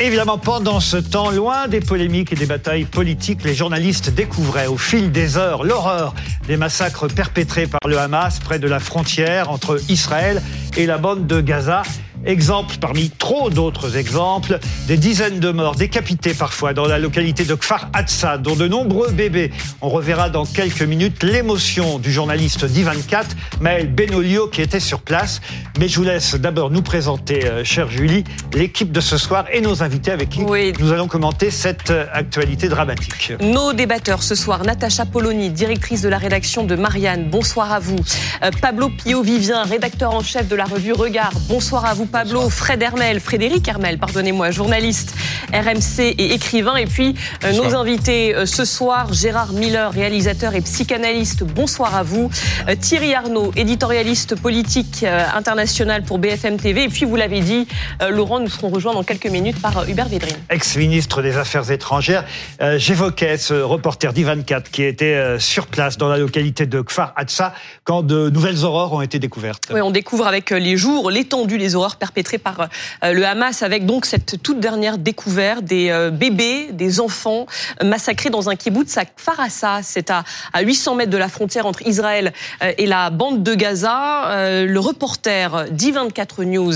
Évidemment, pendant ce temps, loin des polémiques et des batailles politiques, les journalistes découvraient au fil des heures l'horreur des massacres perpétrés par le Hamas près de la frontière entre Israël et la bande de Gaza. Exemple parmi trop d'autres exemples, des dizaines de morts décapités parfois dans la localité de Kfar Hatsa, dont de nombreux bébés. On reverra dans quelques minutes l'émotion du journaliste d'I24, Maël Benolio, qui était sur place. Mais je vous laisse d'abord nous présenter, euh, chère Julie, l'équipe de ce soir et nos invités avec qui nous allons commenter cette euh, actualité dramatique. Nos débatteurs ce soir, Natacha Poloni, directrice de la rédaction de Marianne, bonsoir à vous. Euh, Pablo Pio-Vivien, rédacteur en chef de la revue Regard, bonsoir à vous Pablo, Fred Hermel, Frédéric Hermel, pardonnez-moi, journaliste, RMC et écrivain. Et puis euh, nos invités euh, ce soir, Gérard Miller, réalisateur et psychanalyste, bonsoir à vous. Euh, Thierry Arnaud, éditorialiste politique international pour BFM TV. Et puis vous l'avez dit, Laurent, nous serons rejoints dans quelques minutes par Hubert Védrine. Ex-ministre des Affaires étrangères, j'évoquais ce reporter d'I24 qui était sur place dans la localité de Kfar Hatsa quand de nouvelles horreurs ont été découvertes. Oui, on découvre avec les jours l'étendue des horreurs perpétrés par euh, le Hamas avec donc cette toute dernière découverte des euh, bébés, des enfants massacrés dans un kibbutz à Kfarassa. C'est à 800 mètres de la frontière entre Israël euh, et la bande de Gaza. Le reporter d'I24 News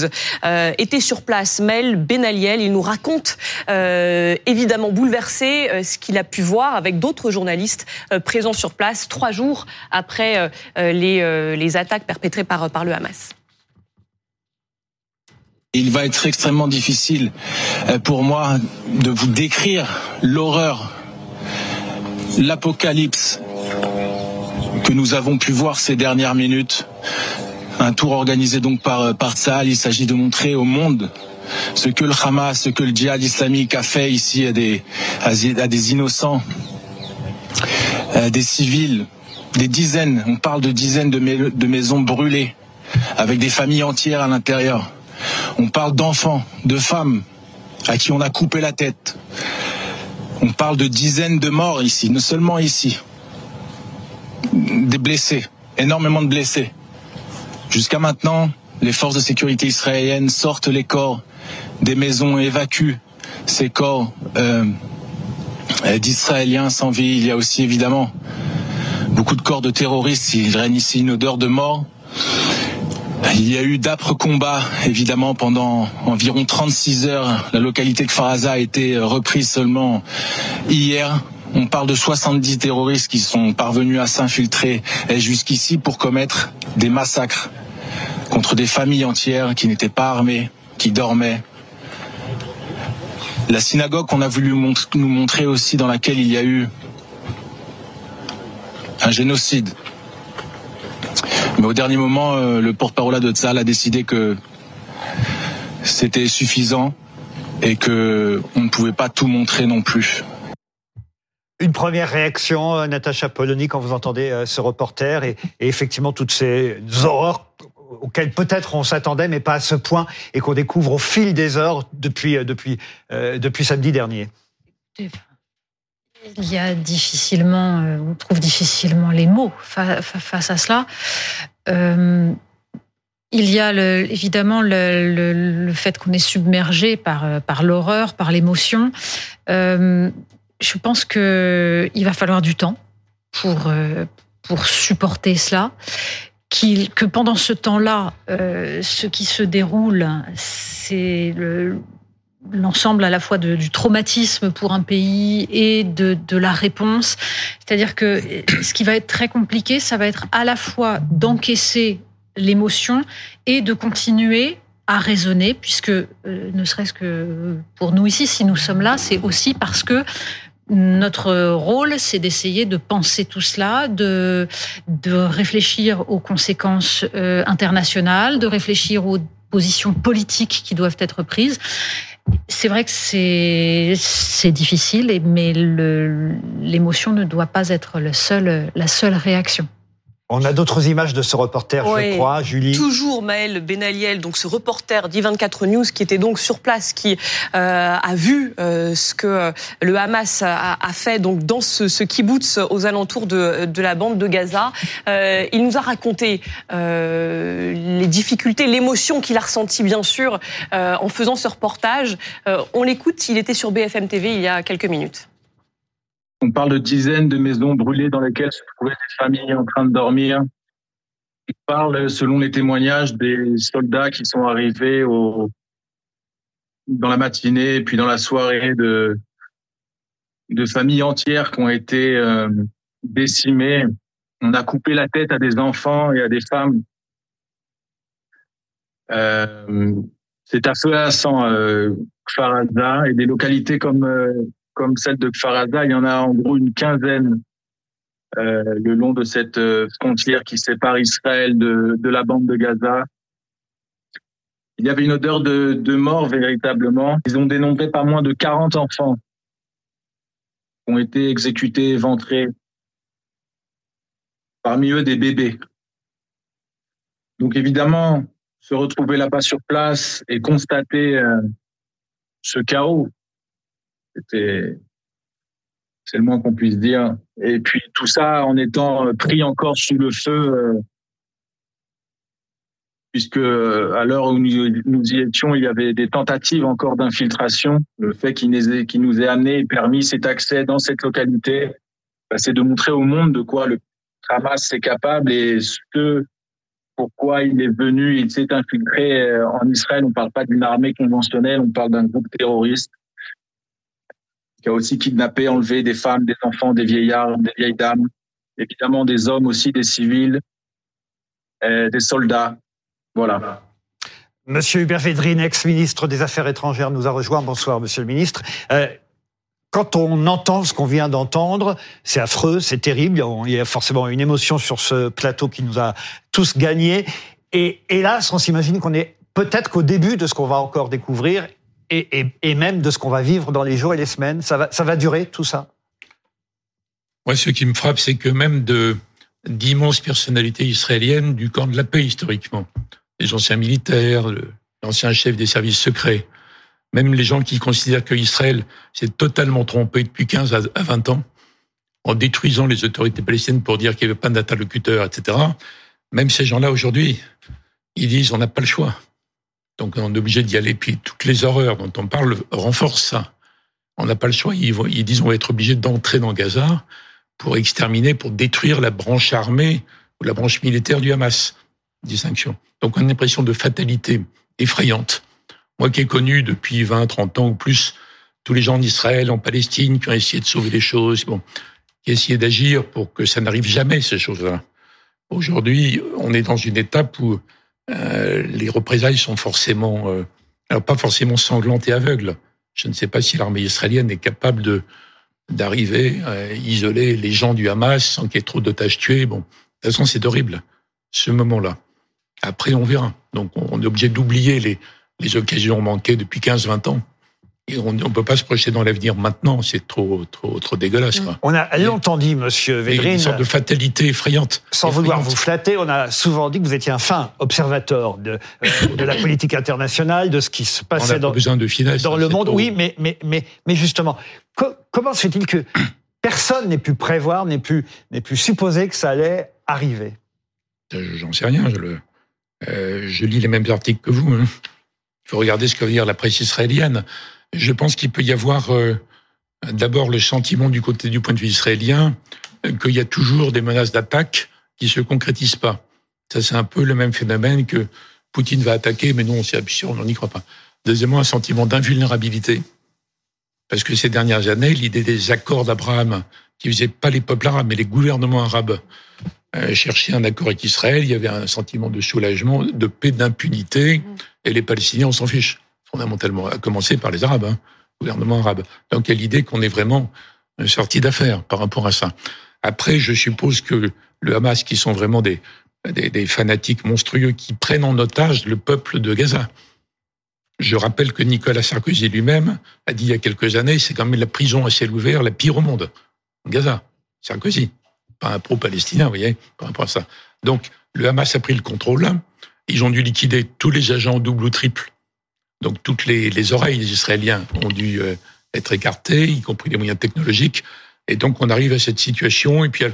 était sur place, Mel Benaliel. Il nous raconte évidemment bouleversé ce qu'il a pu voir avec d'autres journalistes présents sur place trois jours après les, les attaques perpétrées par, par le Hamas. Il va être extrêmement difficile euh, pour moi de vous décrire l'horreur, l'apocalypse que nous avons pu voir ces dernières minutes. Un tour organisé donc par, euh, par Il s'agit de montrer au monde ce que le Hamas, ce que le djihad islamique a fait ici à des, à des innocents, à des civils, des dizaines, on parle de dizaines de maisons brûlées, avec des familles entières à l'intérieur. On parle d'enfants, de femmes à qui on a coupé la tête. On parle de dizaines de morts ici, non seulement ici. Des blessés, énormément de blessés. Jusqu'à maintenant, les forces de sécurité israéliennes sortent les corps des maisons évacuent ces corps euh, d'Israéliens sans vie. Il y a aussi évidemment beaucoup de corps de terroristes. Il règne ici une odeur de mort. Il y a eu d'âpres combats, évidemment, pendant environ 36 heures. La localité de Faraza a été reprise seulement hier. On parle de 70 terroristes qui sont parvenus à s'infiltrer jusqu'ici pour commettre des massacres contre des familles entières qui n'étaient pas armées, qui dormaient. La synagogue qu'on a voulu nous montrer aussi dans laquelle il y a eu un génocide mais au dernier moment, euh, le porte-parole de Tzal a décidé que c'était suffisant et que on ne pouvait pas tout montrer non plus. Une première réaction, euh, Natacha Polony, quand vous entendez euh, ce reporter et, effectivement toutes ces horreurs auxquelles peut-être on s'attendait, mais pas à ce point, et qu'on découvre au fil des heures depuis, depuis, depuis samedi dernier. Il y a difficilement, on trouve difficilement les mots face à cela. Euh, il y a évidemment le, fait qu'on est submergé par, euh, par l'horreur, par l'émotion. je pense qu'il va falloir du temps pour, pour supporter cela. que pendant ce temps-là, ce qui se déroule, c'est l'ensemble à la fois du traumatisme pour un pays et de, de la réponse. C'est-à-dire que ce qui va être très compliqué, ça va être à la fois d'encaisser l'émotion et de continuer à raisonner, puisque euh, ne serait-ce que pour nous ici, si nous sommes là, c'est aussi parce que notre rôle, c'est d'essayer de penser tout cela, de, de réfléchir aux conséquences euh, internationales, de réfléchir aux positions politiques qui doivent être prises. C'est vrai que c'est difficile, mais l'émotion ne doit pas être la seule réaction. On a d'autres images de ce reporter, je crois, Julie. Toujours Maël Benaliel, donc ce reporter d'I24 News qui était donc sur place, qui euh, a vu euh, ce que euh, le Hamas a, fait donc dans ce, ce kibbutz aux alentours de, de la bande de Gaza. il nous a raconté les difficultés, l'émotion qu'il a ressentie bien sûr en faisant ce reportage. on l'écoute, il était sur BFM TV il y a quelques minutes. On parle de dizaines de maisons brûlées dans lesquelles se trouvaient des familles en train de dormir. On parle, selon les témoignages, des soldats qui sont arrivés dans la matinée et puis dans la soirée de, familles entières qui ont été euh, décimées. On a coupé la tête à des enfants et à des femmes. Euh, c'est à feu et des localités comme euh, comme celle de Kfaraza, il y en a en gros une quinzaine euh, le long de cette euh, frontière qui sépare Israël de, de la bande de Gaza. Il y avait une odeur de, de mort véritablement. Ils ont dénombré pas moins de 40 enfants qui ont été exécutés, éventrés. Parmi eux, des bébés. Donc évidemment, se retrouver là-bas sur place et constater euh, ce chaos, c'était, c'est le moins qu'on puisse dire. Et puis tout ça en étant pris encore sous le feu, euh, puisque euh, à l'heure où nous, y étions, il y avait des tentatives encore d'infiltration. Le fait qu'il nous nous ait amené et permis cet accès dans cette localité, bah, c'est de montrer au monde de quoi le Hamas est capable et ce pourquoi il est venu, il s'est infiltré euh, en Israël. On ne parle pas d'une armée conventionnelle, on parle d'un groupe terroriste qui a aussi kidnappé, enlevé des femmes, des enfants, des vieillards, des vieilles dames, évidemment des hommes aussi, des civils, euh, des soldats. Voilà. Monsieur Hubert Védrine, ex-ministre des Affaires étrangères, nous a rejoint. Bonsoir, monsieur le ministre. Euh, quand on entend ce qu'on vient d'entendre, c'est affreux, c'est terrible. Il y a forcément une émotion sur ce plateau qui nous a tous gagnés. Et hélas, on s'imagine qu'on est peut-être qu'au début de ce qu'on va encore découvrir et, même de ce qu'on va vivre dans les jours et les semaines Ça va, ça va durer tout ça Moi, ce qui me frappe, c'est que même de d'immenses personnalités israéliennes du camp de la paix historiquement, les anciens militaires, l'ancien chef des services secrets, même les gens qui considèrent que Israël s'est totalement trompé depuis 15 à 20 ans, en détruisant les autorités palestiniennes pour dire qu'il n'y avait pas d'interlocuteur, etc. Même ces gens-là aujourd'hui, ils disent on n'a pas le choix. Donc on est obligé d'y aller. Puis toutes les horreurs dont on parle renforcent ça. On n'a pas le choix. Ils, ils disent on va être obligé d'entrer dans Gaza pour exterminer, pour détruire la branche armée ou la branche militaire du Hamas. Distinction. Donc on a une impression de fatalité effrayante. Moi qui ai connu depuis 20, 30 ans ou plus tous les gens d'Israël, en Palestine, qui ont essayé de sauver les choses, bon, qui ont essayé d'agir pour que ça n'arrive jamais, ces choses-là. Aujourd'hui, on est dans une étape où euh, les représailles sont forcément, euh, alors pas forcément sanglantes et aveugles. Je ne sais pas si l'armée israélienne est capable de d'arriver à isoler les gens du Hamas sans qu'il y ait trop d'otages tués. Bon, de toute façon, c'est horrible, ce moment-là. Après, on verra. Donc, on est obligé d'oublier les, les occasions manquées depuis 15-20 ans on ne peut pas se projeter dans l'avenir maintenant, c'est trop, trop, trop dégueulasse. On a longtemps dit, Monsieur Védrine, une sorte de fatalité effrayante. Sans vouloir vous flatter, on a souvent dit que vous étiez un fin observateur de, euh, de la politique internationale, de ce qui se passait dans, besoin de finesse, dans le monde. Oui, mais, mais, mais, mais justement, comment se fait-il que personne n'ait pu prévoir, n'ait pu, pu supposer que ça allait arriver? J'en sais rien. Je, le, euh, je lis les mêmes articles que vous. Hein. Il faut regarder ce que veut dire la presse israélienne. Je pense qu'il peut y avoir euh, d'abord le sentiment du côté du point de vue israélien euh, qu'il y a toujours des menaces d'attaque qui se concrétisent pas. Ça, c'est un peu le même phénomène que Poutine va attaquer, mais non, c'est absurde, on n'y croit pas. Deuxièmement, un sentiment d'invulnérabilité. Parce que ces dernières années, l'idée des accords d'Abraham, qui faisaient pas les peuples arabes, mais les gouvernements arabes, euh, cherchaient un accord avec Israël, il y avait un sentiment de soulagement, de paix, d'impunité, et les Palestiniens, on s'en fiche fondamentalement, à commencer par les Arabes, hein, gouvernement arabe. Donc il y a l'idée qu'on est vraiment sorti d'affaires par rapport à ça. Après, je suppose que le Hamas, qui sont vraiment des, des, des, fanatiques monstrueux, qui prennent en otage le peuple de Gaza. Je rappelle que Nicolas Sarkozy lui-même a dit il y a quelques années, c'est quand même la prison à ciel ouvert la pire au monde. Gaza, Sarkozy. pas un pro-palestinien, vous voyez, par rapport à ça. Donc, le Hamas a pris le contrôle. Ils ont dû liquider tous les agents double ou triple. Donc, toutes les, les oreilles des Israéliens ont dû euh, être écartées, y compris les moyens technologiques. Et donc, on arrive à cette situation. Et puis,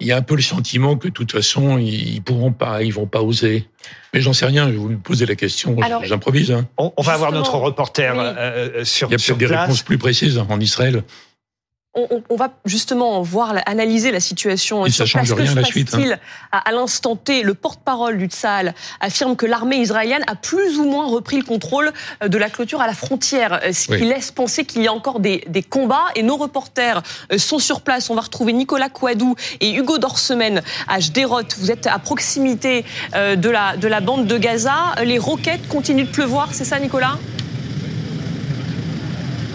il y a un peu le sentiment que de toute façon, ils pourront pas, ils vont pas oser. Mais j'en sais rien, je vais vous poser la question, j'improvise. Hein. On, va avoir notre reporter euh, euh, sur. Il y a peut-être des réponses plus précises en Israël on, va justement voir, analyser la situation Et ça change rien que la suite. Hein. À, l'instant T, le porte-parole du Tsahal affirme que l'armée israélienne a plus ou moins repris le contrôle euh, de la clôture à la frontière, euh, ce qui laisse penser qu'il y a encore des, combats. Et nos reporters euh, sont sur place. On va retrouver Nicolas Kouadou et Hugo Dorsemen à Jderot. Vous êtes à proximité de la, de la bande de Gaza. Les roquettes continuent de pleuvoir, c'est ça Nicolas?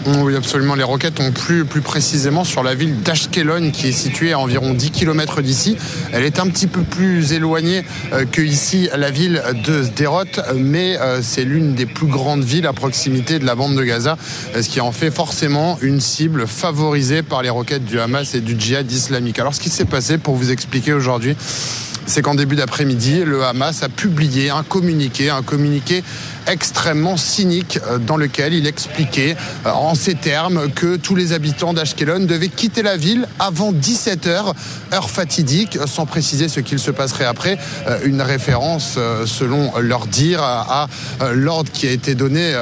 Oui, absolument. Les roquettes ont plu plus précisément sur la ville d'Ashkelon, qui est située à environ 10 km d'ici. Elle est un petit peu plus éloignée euh, que ici la ville de Sderot, mais euh, c'est l'une des plus grandes villes à proximité de la bande de Gaza, ce qui en fait forcément une cible favorisée par les roquettes du Hamas et du djihad islamique. Alors, ce qui s'est passé, pour vous expliquer aujourd'hui, c'est qu'en début d'après-midi, le Hamas a publié un communiqué, un communiqué extrêmement cynique euh, dans lequel il expliquait euh, en ces termes que tous les habitants d'Ashkelon devaient quitter la ville avant 17h, heure fatidique, sans préciser ce qu'il se passerait après. Euh, une référence, selon leur dire, à l'ordre qui a été donné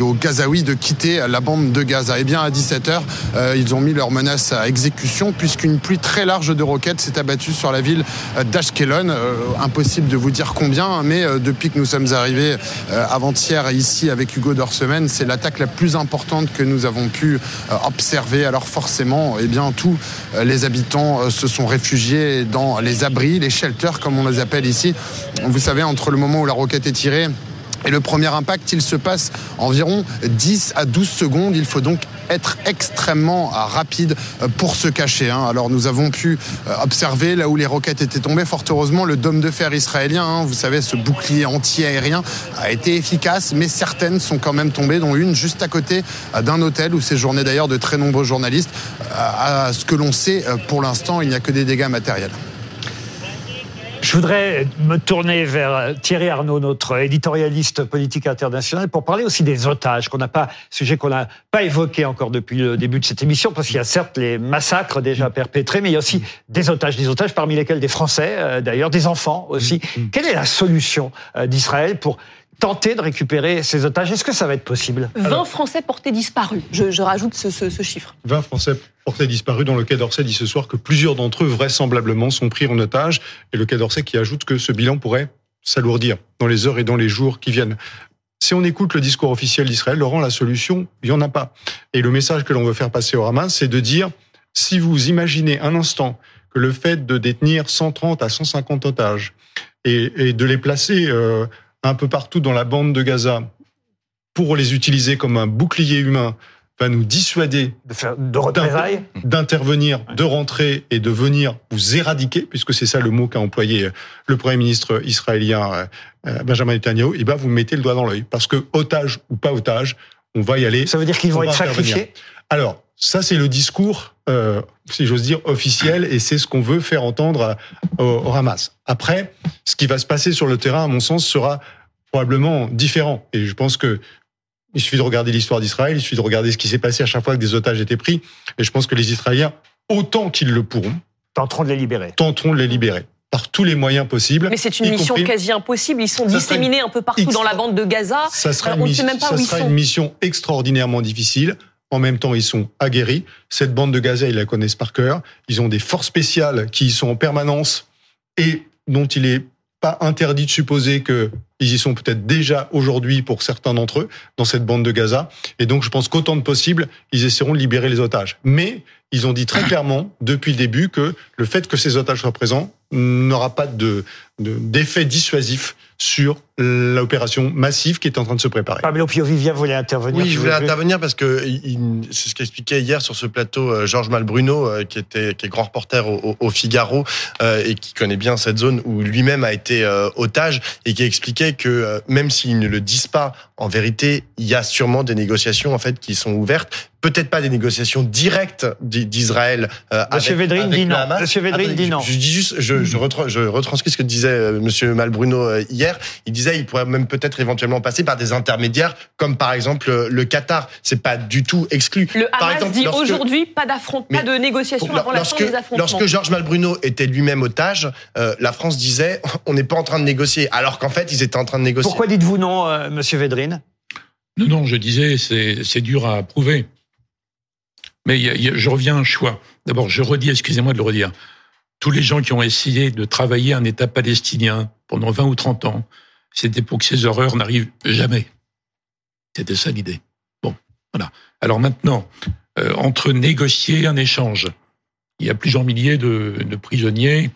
aux Gazaouis de quitter la bande de Gaza. Et eh bien à 17h, ils ont mis leur menace à exécution puisqu'une pluie très large de roquettes s'est abattue sur la ville d'Ashkelon. Impossible de vous dire combien, mais depuis que nous sommes arrivés euh, avant-hier ici avec Hugo Dorsemen. C'est l'attaque la plus importante que nous avons pu euh, observer. Alors forcément, eh bien, tous euh, les habitants se sont réfugiés dans les abris, les shelters comme on les appelle ici. Vous savez, entre le moment où la roquette est tirée et le premier impact, il se passe environ 10 à 12 secondes. Il faut donc être extrêmement euh, rapide euh, pour se cacher. Hein. Alors nous avons pu euh, observer là où les roquettes étaient tombées. Fort heureusement, le dôme de fer israélien, hein, vous savez, ce bouclier anti-aérien a été efficace, mais certaines sont quand même tombées, dont une juste à côté d'un hôtel où séjournaient d'ailleurs de très nombreux journalistes. À ce que l'on sait, pour l'instant, il n'y a que des dégâts matériels. Je voudrais me tourner vers Thierry Arnaud, notre éditorialiste politique international, pour parler aussi des otages, qu'on n'a pas, sujet qu'on n'a pas évoqué encore depuis le début de cette émission, parce qu'il y a certes les massacres déjà perpétrés, mais il y a aussi des otages, des otages parmi lesquels des Français, euh, d'ailleurs, des enfants aussi. Mm, mm. Quelle est la solution euh, d'Israël pour tenter de récupérer ces otages. Est-ce que ça va être possible 20 Français portés disparus. Je, rajoute ce, chiffre. 20 Français portés disparus dans le Quai d'Orsay dit ce soir que plusieurs d'entre eux vraisemblablement sont pris en otage. Et le Quai d'Orsay qui ajoute que ce bilan pourrait s'alourdir dans les heures et dans les jours qui viennent. Si on écoute le discours officiel d'Israël, Laurent, la solution, il n'y en a pas. Et le message que l'on veut faire passer au Hamas, c'est de dire, si vous imaginez un instant que le fait de détenir 130 à 150 otages et, de les placer euh, un peu partout dans la bande de Gaza pour les utiliser comme un bouclier humain va nous dissuader de d'intervenir, de rentrer et de venir vous éradiquer, puisque c'est ça le mot qu'a employé euh, le Premier ministre israélien euh, euh, Benjamin Netanyahu, et ben vous mettez le doigt dans l'œil. Parce que otage ou pas otage, on va y aller. Ça veut dire qu'ils vont être sacrifiés? Alors, ça c'est le discours, si j'ose dire, officiel, et c'est ce qu'on veut faire entendre au, au Hamas. Après, ce qui va se passer sur le terrain, à mon sens, sera probablement différent. Et je pense que il suffit de regarder l'histoire d'Israël, il suffit de regarder ce qui s'est passé à chaque fois que des otages étaient pris. Et je pense que les Israéliens, autant qu'ils le pourront, tenteront de les libérer. Tenteront de les libérer par tous les moyens possibles. Mais c'est une mission quasi impossible. Ils sont disséminés un peu partout dans la bande de Gaza. Ça sera, une, mission, même pas ça sera une mission extraordinairement difficile. En même temps, ils sont aguerris. Cette bande de Gaza, ils la connaissent par cœur. Ils ont des forces spéciales qui y sont en permanence et dont il est pas interdit de supposer que ils y sont peut-être déjà aujourd'hui pour certains d'entre eux dans cette bande de Gaza. Et donc, je pense qu'autant de possible, ils essaieront de libérer les otages. Mais ils ont dit très clairement depuis le début que le fait que ces otages soient présents n'aura pas de d'effet dissuasif sur l'opération massive qui est en train de se préparer. Pablo Pio Vivia voulait intervenir. Oui, je voulais intervenir parce que c'est ce qu'expliquait hier sur ce plateau euh, Georges Malbruno, euh, qui était qui est grand reporter au, Figaro euh, et qui connaît bien cette zone où lui-même a été otage et qui expliquait que même s'ils ne le disent pas, en vérité, il y a sûrement des négociations en fait qui sont ouvertes peut-être pas des négociations directes d'Israël euh, Monsieur avec, Védrine dit non. Monsieur Védrine dit non. Je, dis juste, je, je, retranscris ce que disait Monsieur Malbruno euh, Il disait, il pourrait même peut-être éventuellement passer par des intermédiaires, comme par exemple euh, le Qatar. C'est pas du tout exclu. Le par Hamas dit aujourd'hui pas d'affrontement, pas de négociation avant la fin des affrontements. Lorsque Georges Malbruno était lui-même otage, euh, la France disait, on n'est pas en train de négocier, alors qu'en fait, ils étaient en train de négocier. Pourquoi dites-vous non, Monsieur Védrine? Non, non, je disais, c'est dur à prouver. Mais je reviens à un choix. D'abord, je redis, excusez-moi de le redire, tous les gens qui ont essayé de travailler un État palestinien pendant 20 ou 30 ans, c'était pour que ces horreurs n'arrivent jamais. C'était ça l'idée. Bon, voilà. Alors maintenant, euh, entre négocier un échange, il y a plusieurs milliers de prisonniers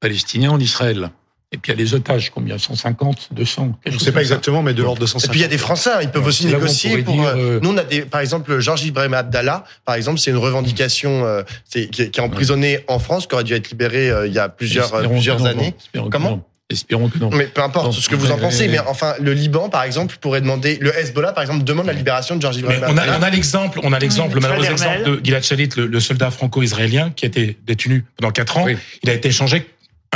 palestiniens en Israël. Et puis il y a les otages, combien? 150, 200 Je ne sais pas exactement, mais de l'ordre de 150. Et puis il y a des Français, ils peuvent aussi négocier. Pour, euh, euh, Nous, on a des, par exemple, Georges Ibrahim Abdallah, par exemple, c'est une revendication euh, qui, qui, est emprisonné en France, qui aurait dû être libéré il y a plusieurs, plusieurs années. Comment? Espérons que non. Mais peu importe ce que vous en pensez, mais enfin, le Liban, par exemple, pourrait demander, le Hezbollah, par exemple, demande la libération de Georges Ibrahim on a, on a l'exemple, on a l'exemple, le malheureux exemple de Gilad Shalit, le, soldat franco-israélien qui a été détenu pendant quatre ans. Il a été échangé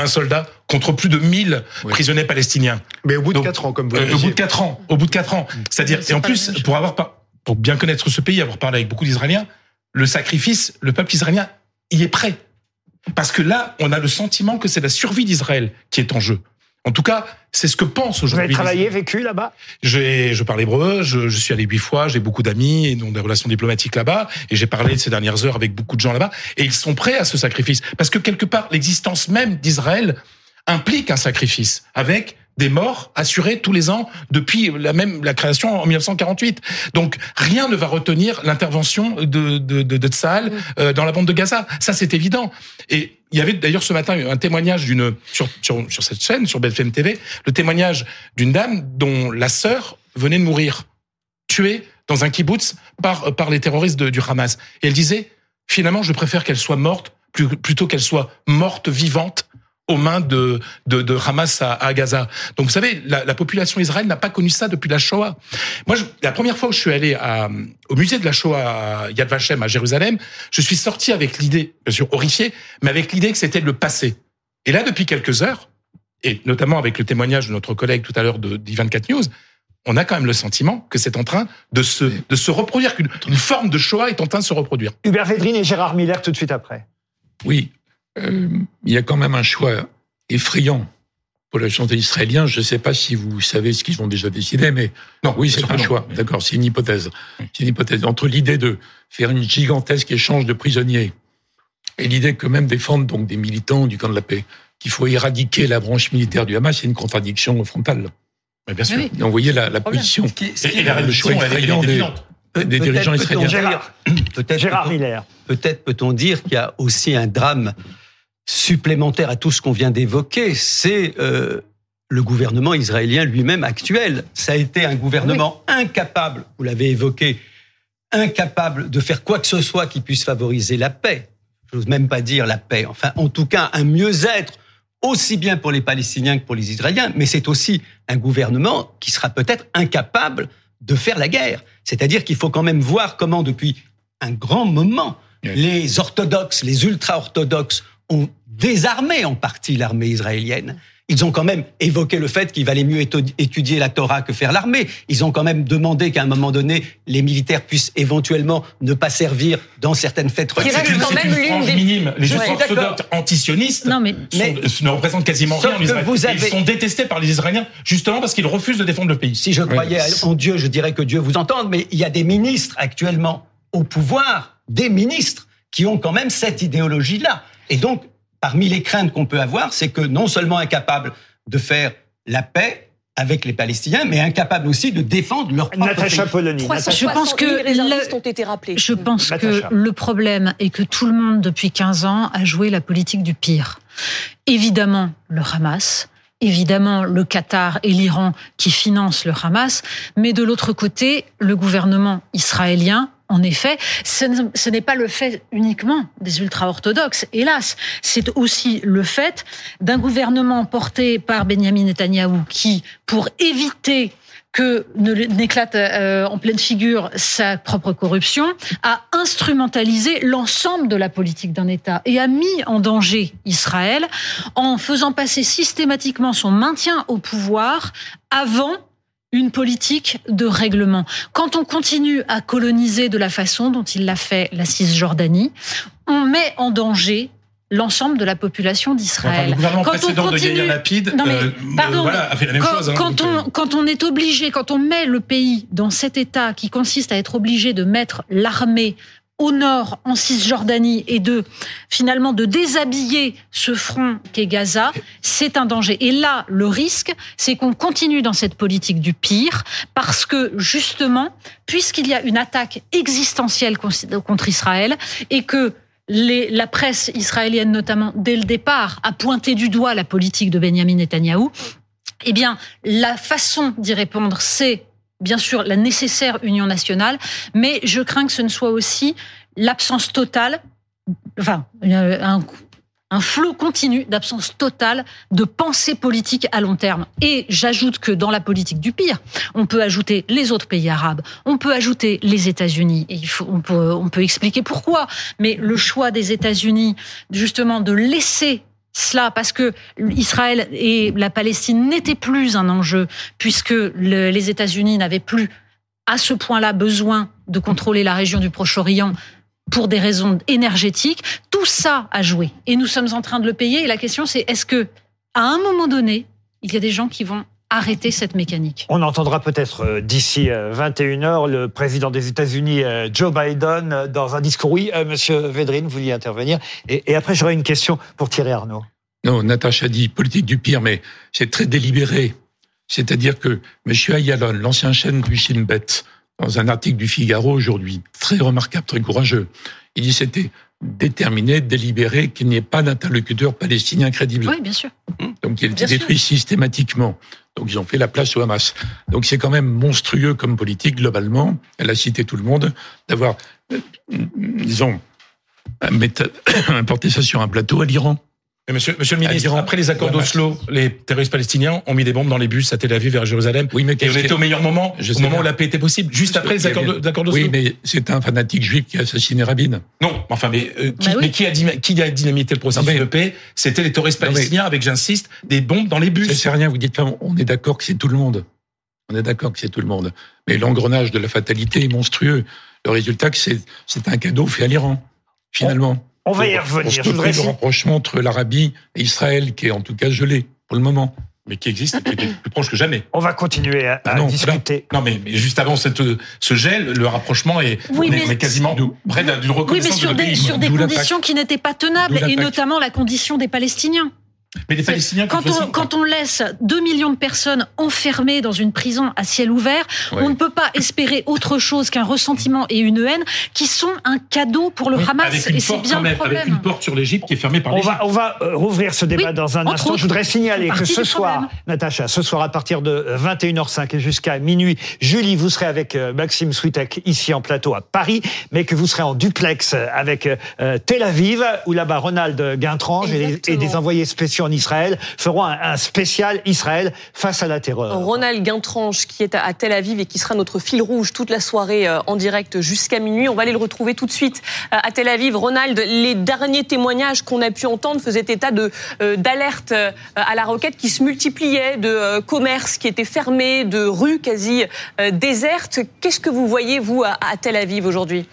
un soldat contre plus de 1000 prisonniers palestiniens. Mais au bout de 4 ans, comme vous euh, Au bout de 4 ans, au bout de 4 ans. C'est-à-dire, et en plus, pour avoir, pour bien connaître ce pays, avoir parlé avec beaucoup d'Israéliens, le sacrifice, le peuple israélien y est prêt. Parce que là, on a le sentiment que c'est la survie d'Israël qui est en jeu. En tout cas, c'est ce que pense aujourd'hui. Vous avez travaillé, vécu là-bas? Je parle hébreu, je, je suis allé huit fois, j'ai beaucoup d'amis et donc des relations diplomatiques là-bas, et j'ai parlé de ces dernières heures avec beaucoup de gens là-bas, et ils sont prêts à ce sacrifice. Parce que quelque part, l'existence même d'Israël implique un sacrifice, avec des morts assurés tous les ans depuis la même la création en 1948. Donc rien ne va retenir l'intervention de de, de, de Tsahal euh, dans la bande de Gaza. Ça c'est évident. Et il y avait d'ailleurs ce matin un témoignage d'une sur, sur, sur cette chaîne sur BFM TV, le témoignage d'une dame dont la sœur venait de mourir, tuée dans un kibbutz par par les terroristes de, du Hamas. Et elle disait finalement je préfère qu'elle soit morte plutôt qu'elle soit morte vivante aux mains de, de, de Hamas à, à, Gaza. Donc vous savez, la, la population israélienne n'a pas connu ça depuis la Shoah. Moi, je, la première fois où je suis allé à, au musée de la Shoah à Yad Vashem à Jérusalem, je suis sorti avec l'idée, bien sûr horrifié, mais avec l'idée que c'était le passé. Et là, depuis quelques heures, et notamment avec le témoignage de notre collègue tout à l'heure de d'I24 News, on a quand même le sentiment que c'est en train de se, de se reproduire, qu'une une forme de Shoah est en train de se reproduire. Hubert Védrine et Gérard Miller tout de suite après. Oui, euh, il y a quand même un choix effrayant pour la chanté israélien. Je ne sais pas si vous savez ce qu'ils ont déjà décidé, mais non, oui, c'est un choix. D'accord, c'est une hypothèse. C'est une hypothèse entre l'idée de faire une gigantesque échange de prisonniers et l'idée que même défendre donc des militants du camp de la paix, qu'il faut éradiquer la branche militaire du Hamas, c'est une contradiction frontale. Mais bien sûr. Donc, vous voyez la, la position et, la le choix effrayant des, des dirigeants israéliens. Peut-être peut-être peut-on dire qu'il y a aussi un drame supplémentaire à tout ce qu'on vient d'évoquer, c'est euh, le gouvernement israélien lui-même actuel. Ça a été un gouvernement incapable, vous l'avez évoqué, incapable de faire quoi que ce soit qui puisse favoriser la paix. Je n'ose même pas dire la paix. Enfin, en tout cas, un mieux-être aussi bien pour les Palestiniens que pour les Israéliens, mais c'est aussi un gouvernement qui sera peut-être incapable de faire la guerre. C'est-à-dire qu'il faut quand même voir comment depuis un grand moment, les orthodoxes, les ultra-orthodoxes ont désarmé en partie l'armée israélienne. Ils ont quand même évoqué le fait qu'il valait mieux étudier la Torah que faire l'armée. Ils ont quand même demandé qu'à un moment donné, les militaires puissent éventuellement ne pas servir dans certaines fêtes religieuses. C'est quand même l'une des minime. Les orthodoxes antisionistes mais... ne représentent quasiment rien en Israël. Vous avez... Ils sont détestés par les Israéliens justement parce qu'ils refusent de défendre le pays. Si je croyais en Dieu, je dirais que Dieu vous entende, mais il y a des ministres actuellement au pouvoir, des ministres qui ont quand même cette idéologie-là. Et donc, parmi les craintes qu'on peut avoir, c'est que non seulement incapable de faire la paix avec les Palestiniens, mais incapable aussi de défendre leur propre Natacha Polony. Je pense que les ont été rappelés. Je pense que le problème est que tout le monde depuis 15 ans a joué la politique du pire. Évidemment, le Hamas, évidemment le Qatar et l'Iran qui financent le Hamas, mais de l'autre côté, le gouvernement israélien en effet, ce n'est pas le fait uniquement des ultra-orthodoxes, hélas. C'est aussi le fait d'un gouvernement porté par Benjamin Netanyahou qui, pour éviter que n'éclate euh, en pleine figure sa propre corruption, a instrumentalisé l'ensemble de la politique d'un État et a mis en danger Israël en faisant passer systématiquement son maintien au pouvoir avant une politique de règlement. Quand on continue à coloniser de la façon dont il l'a fait la Cisjordanie, on met en danger l'ensemble de la population d'Israël. Enfin, quand on continue... de Lapide, non mais, euh, pardon, voilà, a fait la même quand, chose. Hein, quand, donc, on, quand on est obligé, quand on met le pays dans cet état qui consiste à être obligé de mettre l'armée au nord, en Cisjordanie, et de finalement de déshabiller ce front qu'est Gaza, c'est un danger. Et là, le risque, c'est qu'on continue dans cette politique du pire, parce que justement, puisqu'il y a une attaque existentielle contre Israël, et que les, la presse israélienne notamment, dès le départ, a pointé du doigt la politique de Benjamin Netanyahou, eh bien, la façon d'y répondre, c'est bien sûr la nécessaire union nationale, mais je crains que ce ne soit aussi l'absence totale, enfin un, un flot continu d'absence totale de pensée politique à long terme. Et j'ajoute que dans la politique du pire, on peut ajouter les autres pays arabes, on peut ajouter les États-Unis. Et il faut, on peut, on peut expliquer pourquoi. Mais le choix des États-Unis, justement, de laisser cela parce que Israël et la Palestine n'étaient plus un enjeu puisque le, les États-Unis n'avaient plus à ce point-là besoin de contrôler la région du Proche-Orient pour des raisons énergétiques. Tout ça a joué et nous sommes en train de le payer. Et la question c'est est-ce que à un moment donné, il y a des gens qui vont arrêter cette mécanique. On entendra peut-être d'ici 21h le président des États-Unis, Joe Biden, dans un discours. Oui, monsieur Védrine, vous vouliez intervenir. Et, et après, j'aurai une question pour Thierry Arnaud. Non, Natacha dit politique du pire, mais c'est très délibéré. C'est-à-dire que M. Ayalon, l'ancien chef du Shin Bet, dans un article du Figaro aujourd'hui, très remarquable, très courageux, il dit c'était déterminé, délibéré, qu'il n'y ait pas d'interlocuteur palestinien crédible. Oui, bien sûr. Donc il était détruit systématiquement. Donc ils ont fait la place au Hamas. Donc c'est quand même monstrueux comme politique globalement. Elle a cité tout le monde d'avoir, euh, disons, importé ça sur un plateau à l'Iran. Monsieur, monsieur le ministre, après les accords d'Oslo, les terroristes palestiniens ont mis des bombes dans les bus à Tel Aviv vers Jérusalem. Oui, mais et on était au meilleur moment, au moment où la paix était possible, juste après les accords d'Oslo. Oui, mais c'est un fanatique juif qui a assassiné Rabin. Non, enfin, mais, euh, qui, bah oui. mais qui, a, qui a dynamité le processus mais, de paix? C'était les terroristes palestiniens avec, j'insiste, des bombes dans les bus. C'est rien, vous dites, on est d'accord que c'est tout le monde. On est d'accord que c'est tout le monde. Mais l'engrenage de la fatalité est monstrueux. Le résultat, c'est un cadeau fait à l'Iran, finalement. On va y revenir. Je voudrais le rapprochement entre l'Arabie et Israël, qui est en tout cas gelé pour le moment. Mais qui existe et qui est plus proche que jamais. On va continuer à, à non, discuter. Là, non, mais, mais, juste avant cette, ce gel, le rapprochement est, oui, on est, mais, quasiment de, près d'une reconnaissance oui, mais sur de des, sur des conditions qui n'étaient pas tenables, et notamment la condition des Palestiniens. Mais les Palestiniens, quand on, quand on laisse 2 millions de personnes enfermées dans une prison à ciel ouvert, ouais. on ne peut pas espérer autre chose qu'un ressentiment et une haine qui sont un cadeau pour le oui, Hamas. Et c'est bien même, le problème. Avec une porte sur l'Égypte qui est fermée par on l'Égypte. va, on va euh, rouvrir ce débat oui, dans un instant. Autres, Je voudrais signaler que ce soir, Natacha, ce soir à partir de 21h05 et jusqu'à minuit, Julie, vous serez avec euh, Maxime Switek ici en plateau à Paris, mais que vous serez en duplex avec euh, Tel Aviv, où là-bas Ronald Guintrange et, et des envoyés spéciaux en Israël feront un, un, spécial Israël face à la terreur. Ronald Guintranche qui est à Tel Aviv et qui sera notre fil rouge toute la soirée en direct jusqu'à minuit. On va aller le retrouver tout de suite à Tel Aviv. Ronald, les derniers témoignages qu'on a pu entendre faisaient état de euh, d'alerte à la roquette qui se multipliaient, de euh, commerces qui étaient fermés, de rues quasi euh, désertes. Qu'est-ce que vous voyez vous à, à Tel Aviv aujourd'hui?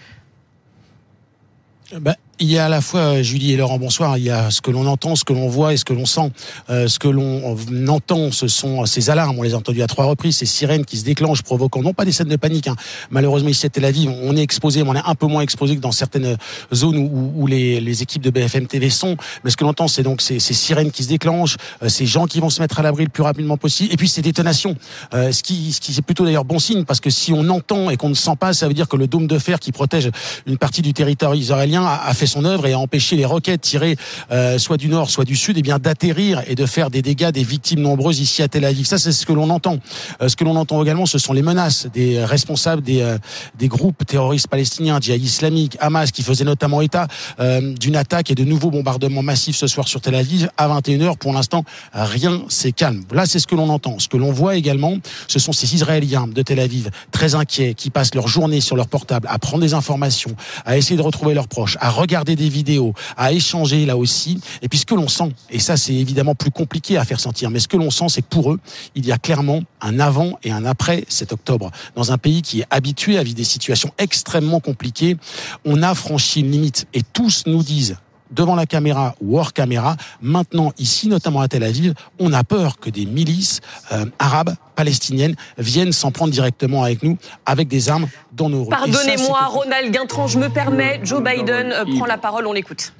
Ben, il y a à la fois, Julie et Laurent, bonsoir, il y a ce que l'on entend, ce que l'on voit et ce que l'on sent. Euh, ce que l'on entend, ce sont ces alarmes, on les a entendues à trois reprises, ces sirènes qui se déclenchent, provoquant non pas des scènes de panique. Hein. Malheureusement, ici à Tel Aviv, on est exposé, mais on est un peu moins exposé que dans certaines zones où, où les, les, équipes de BFM TV sont. Mais ce que l'on entend, c'est donc ces, ces, sirènes qui se déclenchent, euh, ces gens qui vont se mettre à l'abri le plus rapidement possible, et puis ces détonations. Euh, ce qui, ce qui c'est plutôt d'ailleurs bon signe, parce que si on entend et qu'on ne sent pas, ça veut dire que le dôme de fer qui protège une partie du territoire israélien a, a fait fait son œuvre et a empêché les roquettes tirées euh, soit du nord, soit du sud, et eh bien d'atterrir et de faire des dégâts, des victimes nombreuses ici à Tel Aviv. Ça, c'est ce que l'on entend. Euh, ce que l'on entend également, ce sont les menaces des responsables des, euh, des groupes terroristes palestiniens, djihad islamique, Hamas, qui faisaient notamment état d'une attaque et de nouveaux bombardements massifs ce soir sur Tel Aviv à 21h. Pour l'instant, rien c'est calme. Là, c'est ce que l'on entend. Ce que l'on voit également, ce sont ces Israéliens de Tel Aviv très inquiets qui passent leur journée sur leur portable à prendre des informations, à essayer de retrouver leurs proches, à regarder des vidéos, à échanger là aussi. Et puis ce que l'on sent, et ça c'est évidemment plus compliqué à faire sentir, mais ce que l'on sent, c'est que pour eux, il y a clairement un avant et un après cet octobre. Dans un pays qui est habitué à vivre des situations extrêmement compliquées, on a franchi une limite. Et tous nous disent, devant la caméra ou hors caméra. Maintenant, ici, notamment à Tel Aviv, on a peur que des milices euh, arabes, palestiniennes, viennent s'en prendre directement avec nous, avec des armes dans nos rues. Pardonnez-moi, Ronald Guintran, je me permets. Joe Biden euh, prend la parole, on l'écoute.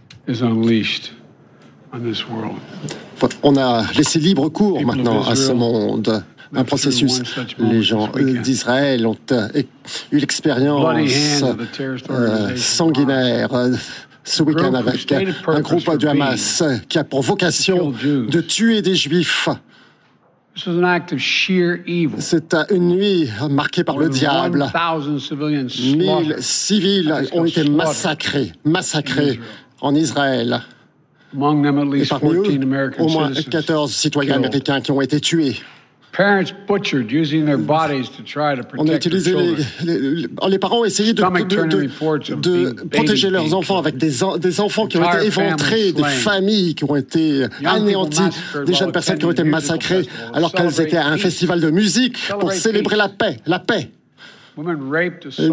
On a laissé libre cours maintenant à ce monde un processus. Les gens d'Israël ont euh, eu l'expérience sanguinaire ce week-end avec un groupe du Hamas qui a pour vocation de tuer des juifs. C'est une nuit marquée par le diable. Mille civils ont été massacrés, massacrés en Israël. Et parmi eux, au moins 14 citoyens américains qui ont été tués. On a utilisé les, les, parents ont essayé de, de, protéger leurs enfants avec des, des enfants qui ont été éventrés, des familles qui ont été anéanties, des jeunes personnes qui ont été massacrées alors qu'elles étaient à un festival de musique pour célébrer la paix, la paix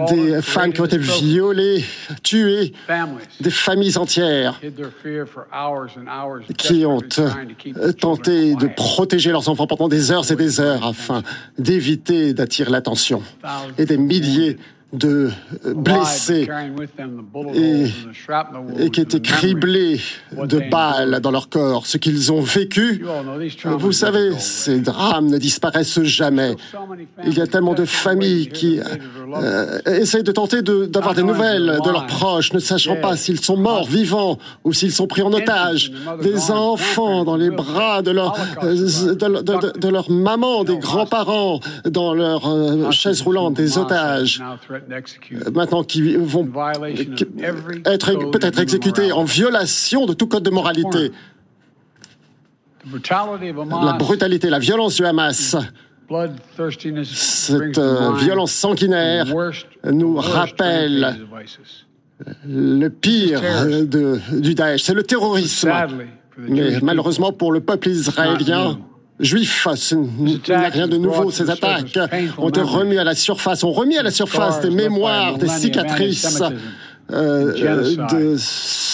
des femmes qui ont été violées, tuées, des familles entières qui ont euh, tenté de protéger leurs enfants pendant des heures et des heures afin d'éviter d'attirer l'attention. Et des milliers de blessés et, qui étaient criblés de balles dans leur corps. Ce qu'ils ont vécu, vous savez, ces drames ne disparaissent jamais. Il y a tellement de familles qui euh, essayent de tenter d'avoir des nouvelles de leurs proches, ne sachant pas s'ils sont morts, vivants ou s'ils sont pris en otage. Des enfants dans les bras de leur, euh, de, leur maman, des grands-parents dans leurs euh, chaises roulantes, des otages. Euh, maintenant qui vont être peut-être exécutés en violation de tout code de moralité. La brutalité, la violence du Hamas, cette euh, violence sanguinaire nous rappelle le pire de, du Daesh, c'est le terrorisme. Mais malheureusement pour le peuple israélien, juifs. Ce n'est rien de nouveau. Ces attaques ont été remis à la surface, ont remis à la surface des mémoires, des cicatrices. Euh,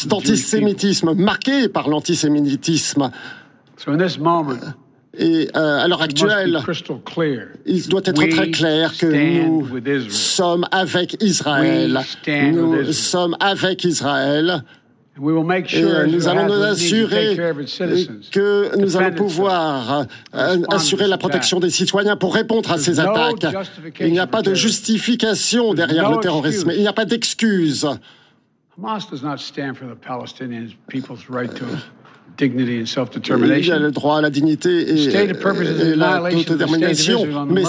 d'antisémitisme, marquées par l'antisémitisme. Et euh, à l'heure actuelle, il doit être très clair que nous sommes avec Israël. Nous sommes avec Israël. Et euh, nous allons nous assurer que nous allons pouvoir euh, assurer la protection des citoyens pour répondre à ces attaques. Il n'y a pas de justification derrière le terrorisme. Il n'y a pas d'excuse. Il y a le droit à la dignité et, l'autodétermination. Mais,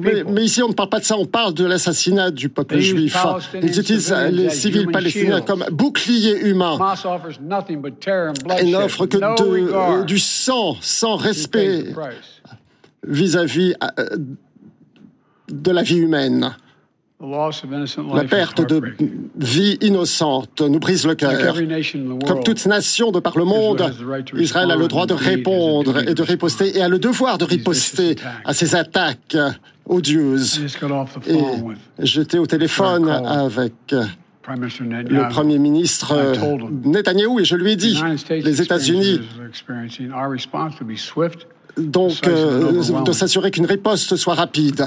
mais, mais, ici, on ne parle pas de ça, on parle de l'assassinat du peuple juif. Ils utilisent les civils palestiniens comme bouclier humain et n'offrent que du sang, sans respect vis-à-vis euh, de la vie humaine. La perte de vie innocente nous brise le cœur. Comme toute nation de par le monde, Israël a le droit de répondre et de riposter et a le devoir de riposter à ces attaques odieuses. Et j'étais au téléphone avec le Premier ministre Netanyahou et je lui ai dit, les États-Unis donc euh, de s'assurer qu'une riposte soit rapide.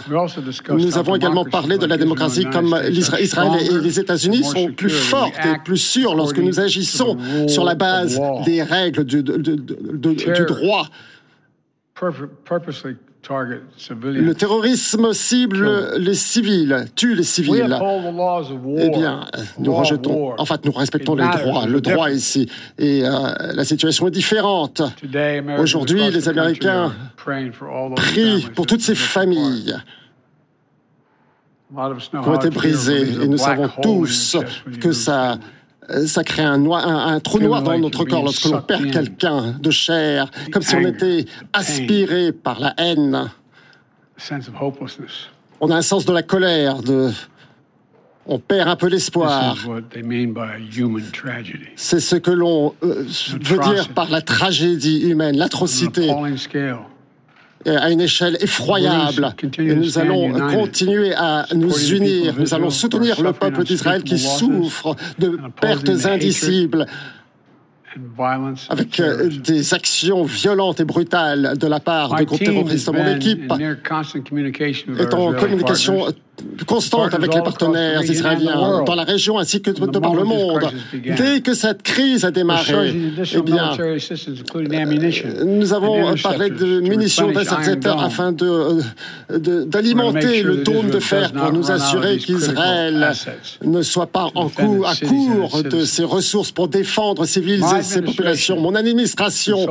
Nous avons également parlé de la démocratie comme Israël et les États-Unis sont plus fortes et plus sûres lorsque nous agissons sur la base des règles du, du droit Le terrorisme cible les civils, tue les civils. Eh bien, nous rejetons, en fait, nous respectons les droits, le droit ici. Et euh, la situation est différente. Aujourd'hui, les Américains prient pour toutes ces familles qui ont été brisées. Et nous savons tous que ça ça crée un, un, trou noir dans notre corps lorsque l'on perd quelqu'un de chair, comme si on était aspiré par la haine. On a un sens de la colère, de... on perd un peu l'espoir. C'est ce que l'on euh, veut dire par la tragédie humaine, l'atrocité à une échelle effroyable. Et nous allons continuer à nous unir. Nous allons soutenir le peuple d'Israël qui souffre de pertes indicibles avec euh, des actions violentes et brutales de la part de groupes terroristes. Mon équipe est en communication constante avec les partenaires israéliens dans la région ainsi que par le monde. Dès que cette crise a démarré, eh bien, euh, nous avons parlé de munitions d'intercepteurs afin d'alimenter le dôme de fer pour nous assurer qu'Israël ne soit pas en coup, à court de ses ressources pour défendre civils et ses populations. Mon administration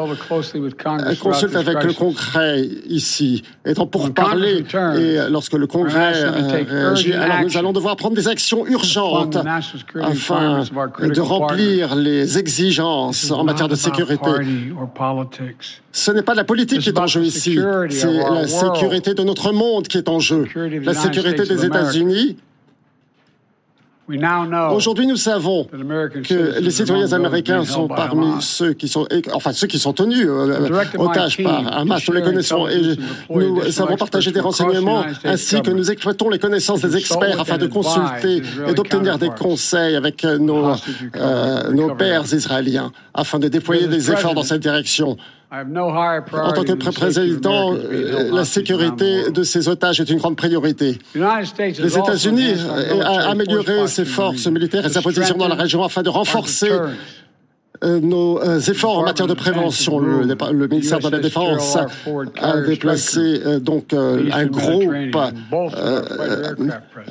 consulte avec le Congrès ici, étant pour parler, et lorsque le Congrès alors nous allons devoir prendre des actions urgentes afin de remplir les exigences en matière de sécurité. Ce n'est pas la politique qui est en jeu ici, c'est la sécurité de notre monde qui est en jeu. La sécurité des États-Unis Aujourd'hui, nous savons que les citoyens américains sont parmi ceux qui sont, enfin ceux qui sont tenus euh, otages par Hamas. Nous les connaissons et nous avons partagé des renseignements ainsi que nous exploitons les connaissances des experts afin de consulter et d'obtenir des conseils avec nos, euh, nos pères israéliens afin de déployer des efforts dans cette direction. En tant que président, euh, la sécurité de ces otages est une grande priorité. Les États-Unis ont amélioré ses forces militaires et sa position dans la région afin de renforcer euh, nos euh, efforts en matière de prévention. Le, ministère de la Défense a déplacé euh, donc un groupe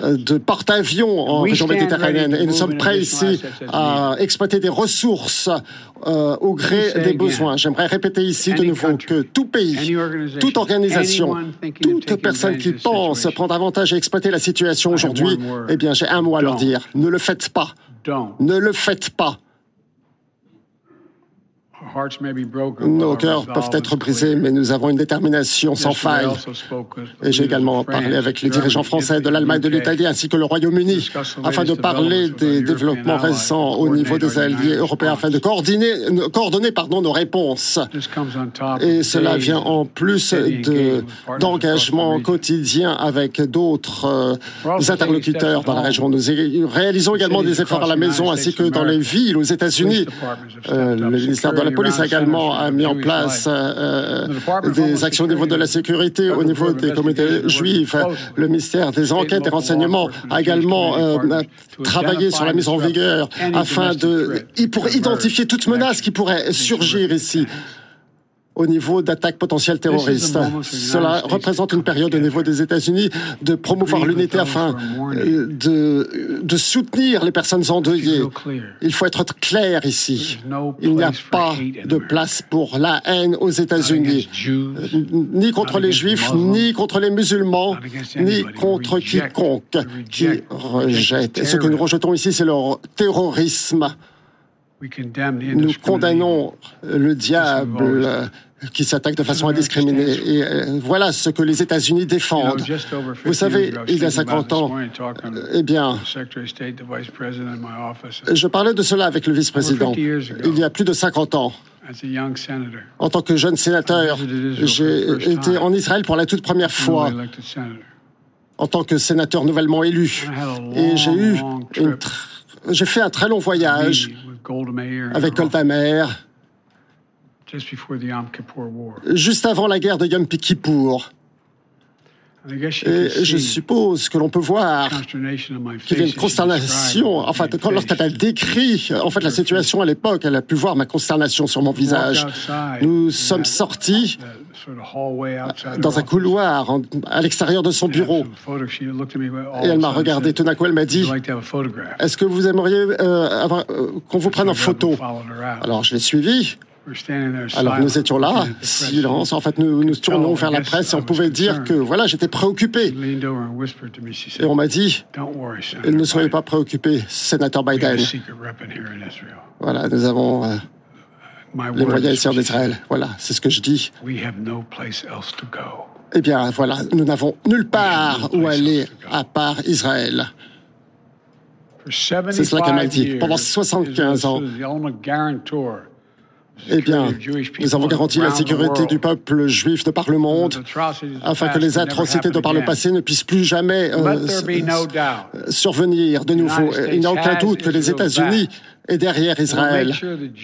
de porte-avions en région méditerranéenne et nous sommes prêts ici à exploiter des ressources au gré des besoins. J'aimerais répéter ici de nouveau que tout pays, toute organisation, toute personne qui pense prendre avantage et exploiter la situation aujourd'hui, eh bien j'ai un mot à leur dire. Ne le faites pas. Ne le faites pas. Nos cœurs peuvent être brisés, mais nous avons une détermination sans faille. Et j'ai également parlé avec les dirigeants français de l'Allemagne, de l'Italie ainsi que le Royaume-Uni afin de parler des développements récents au niveau des alliés européens afin de coordonner, coordonner pardon, nos réponses. Et cela vient en plus d'engagement quotidien avec d'autres euh, interlocuteurs dans la région. Nous réalisons également des efforts à la maison ainsi que dans les villes aux États-Unis. Euh, le ministère de la police a également mis en place euh, des actions au niveau de la sécurité, au niveau des communautés juives. Le ministère des Enquêtes et Renseignements a également euh, travaillé sur la mise en vigueur afin de pour identifier toute menace qui pourrait surgir ici au niveau d'attaques potentielles terroristes. Cela représente une période au niveau des États-Unis de promouvoir l'unité afin euh, de, de soutenir les personnes endeuillées. Il faut être clair ici. Il n'y a pas de place pour la haine aux États-Unis, euh, ni contre les Juifs, ni contre les musulmans, ni contre quiconque qui rejette. Et ce que nous rejetons ici, c'est leur terrorisme. Nous condamnons le diable qui s'attaque de façon indiscriminée. Et euh, voilà ce que les États-Unis défendent. Vous savez, il y a 50 ans, eh bien, je parlais de cela avec le vice-président. Il y a plus de 50 ans. En tant que jeune sénateur, j'ai été en Israël pour la toute première fois en tant que sénateur nouvellement élu. Et j'ai eu j'ai fait un très long voyage avec Golda Meir, juste avant la guerre de Yom Kippour. Et je suppose que l'on peut voir qu'il y a une consternation. Enfin, lorsqu'elle décrit en fait la situation à l'époque, elle a pu voir ma consternation sur mon visage. Nous sommes sortis dans un couloir à l'extérieur de son bureau. Et elle m'a regardé. Tout d'un coup, elle m'a dit Est-ce que vous aimeriez euh, euh, qu'on vous prenne en photo? Alors, je l'ai suivi. Alors nous étions là, silence. En fait, nous nous tournions vers la presse et on pouvait dire que voilà, j'étais préoccupé. Et on m'a dit, ne soyez pas préoccupé, sénateur Biden. Voilà, nous avons euh, les moyens ici en Israël. Voilà, c'est ce que je dis. Eh bien, voilà, nous n'avons nulle part où aller à part Israël. C'est cela qu'elle m'a dit. Pendant 75 ans, eh bien, nous avons garanti la sécurité du peuple juif de par le monde, afin que les atrocités de par le passé ne puissent plus jamais euh, survenir de nouveau. Il n'y a aucun doute que les États-Unis est derrière Israël.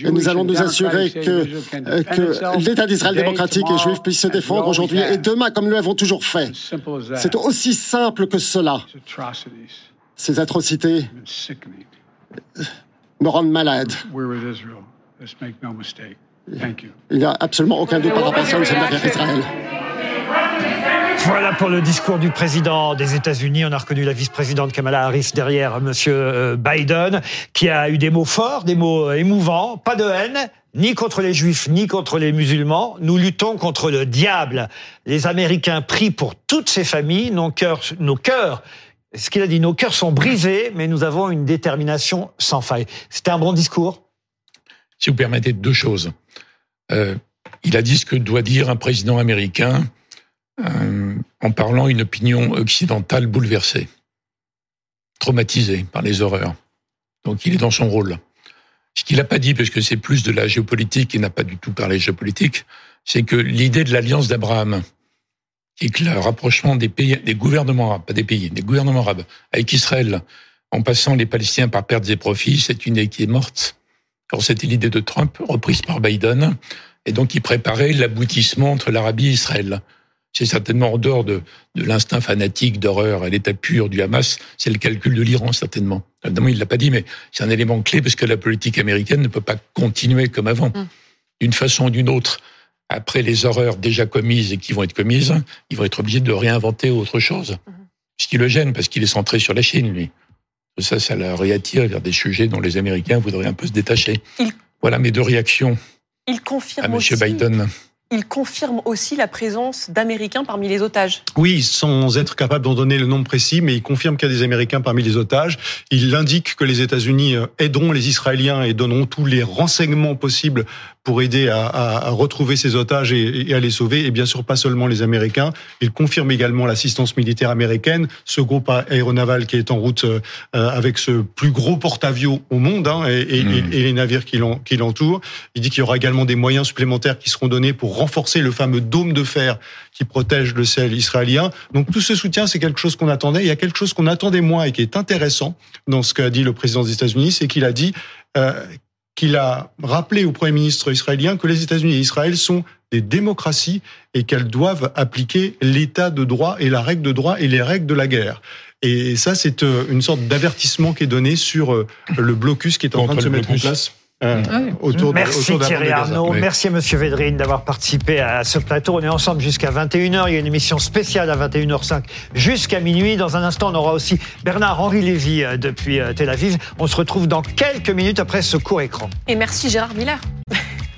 Et nous allons nous assurer que, euh, que l'État d'Israël démocratique et juif puisse se défendre aujourd'hui et demain, comme nous l'avons toujours fait. C'est aussi simple que cela. Ces atrocités me rendent malade. Il n'y a absolument aucun doute par rapport à ça, nous sommes derrière Israël. Voilà pour le discours du président des États-Unis. On a reconnu la vice-présidente Kamala Harris derrière M. Biden, qui a eu des mots forts, des mots émouvants, pas de haine, ni contre les juifs, ni contre les musulmans. Nous luttons contre le diable. Les Américains prient pour toutes ces familles. Nos cœurs, nos cœurs ce qu'il a dit, nos cœurs sont brisés, mais nous avons une détermination sans faille. C'était un bon discours si vous permettez, deux choses. Euh, il a dit ce que doit dire un président américain euh, en parlant une opinion occidentale bouleversée, traumatisée par les horreurs. Donc il est dans son rôle. Ce qu'il n'a pas dit, parce que c'est plus de la géopolitique, il n'a pas du tout parlé géopolitique, c'est que l'idée de l'alliance d'Abraham, et que le rapprochement des pays, des gouvernements arabes, pas des pays, des gouvernements arabes, avec Israël, en passant les Palestiniens par pertes et profits, c'est une idée qui est morte. Alors c'était l'idée de Trump, reprise par Biden, et donc il préparait l'aboutissement entre l'Arabie et Israël. C'est certainement en dehors de, de l'instinct fanatique d'horreur et l'état pur du Hamas, c'est le calcul de l'Iran certainement. Évidemment, il l'a pas dit, mais c'est un élément clé parce que la politique américaine ne peut pas continuer comme avant. Mm. D'une façon ou d'une autre, après les horreurs déjà commises et qui vont être commises, ils vont être obligés de réinventer autre chose. Mm-hmm. Ce qui le gêne parce qu'il est centré sur la Chine, lui. Ça, ça la réattire vers des sujets dont les Américains voudraient un peu se détacher. Voilà mes deux réactions il confirme à M. Biden il confirme aussi la présence d'Américains parmi les otages. Oui, sans être capable d'en donner le nombre précis, mais il confirme qu'il y a des Américains parmi les otages. Il indique que les États-Unis euh, aideront les Israéliens et donneront tous les renseignements possibles pour aider à, à, retrouver ces otages et, à les sauver. Et bien sûr, pas seulement les Américains. Il confirme également l'assistance militaire américaine, ce groupe aéronaval qui est en route euh, avec ce plus gros porte-avions au monde hein, et, mmh. et, les navires qui l'entourent. Il dit qu'il y aura également des moyens supplémentaires qui seront donnés pour renforcer le fameux dôme de fer qui protège le ciel israélien. Donc tout ce soutien, c'est quelque chose qu'on attendait. Il y a quelque chose qu'on attendait moins et qui est intéressant dans ce qu'a dit le président des États-Unis, c'est qu'il a dit euh, qu'il a rappelé au Premier ministre israélien que les États-Unis et Israël sont des démocraties et qu'elles doivent appliquer l'état de droit et la règle de droit et les règles de la guerre. Et ça, c'est euh, une sorte d'avertissement qui est donné sur euh, le blocus qui est en train de se mettre en place. Euh, autour merci Thierry Arnaud, merci à Monsieur Védrine d'avoir participé à ce plateau. On est ensemble jusqu'à 21h. Il y a une émission spéciale à 21h05 jusqu'à minuit. Dans un instant, on aura aussi Bernard-Henri Lévy euh, depuis euh, Tel Aviv. On se retrouve dans quelques minutes après ce court écran. Et merci Gérard Miller.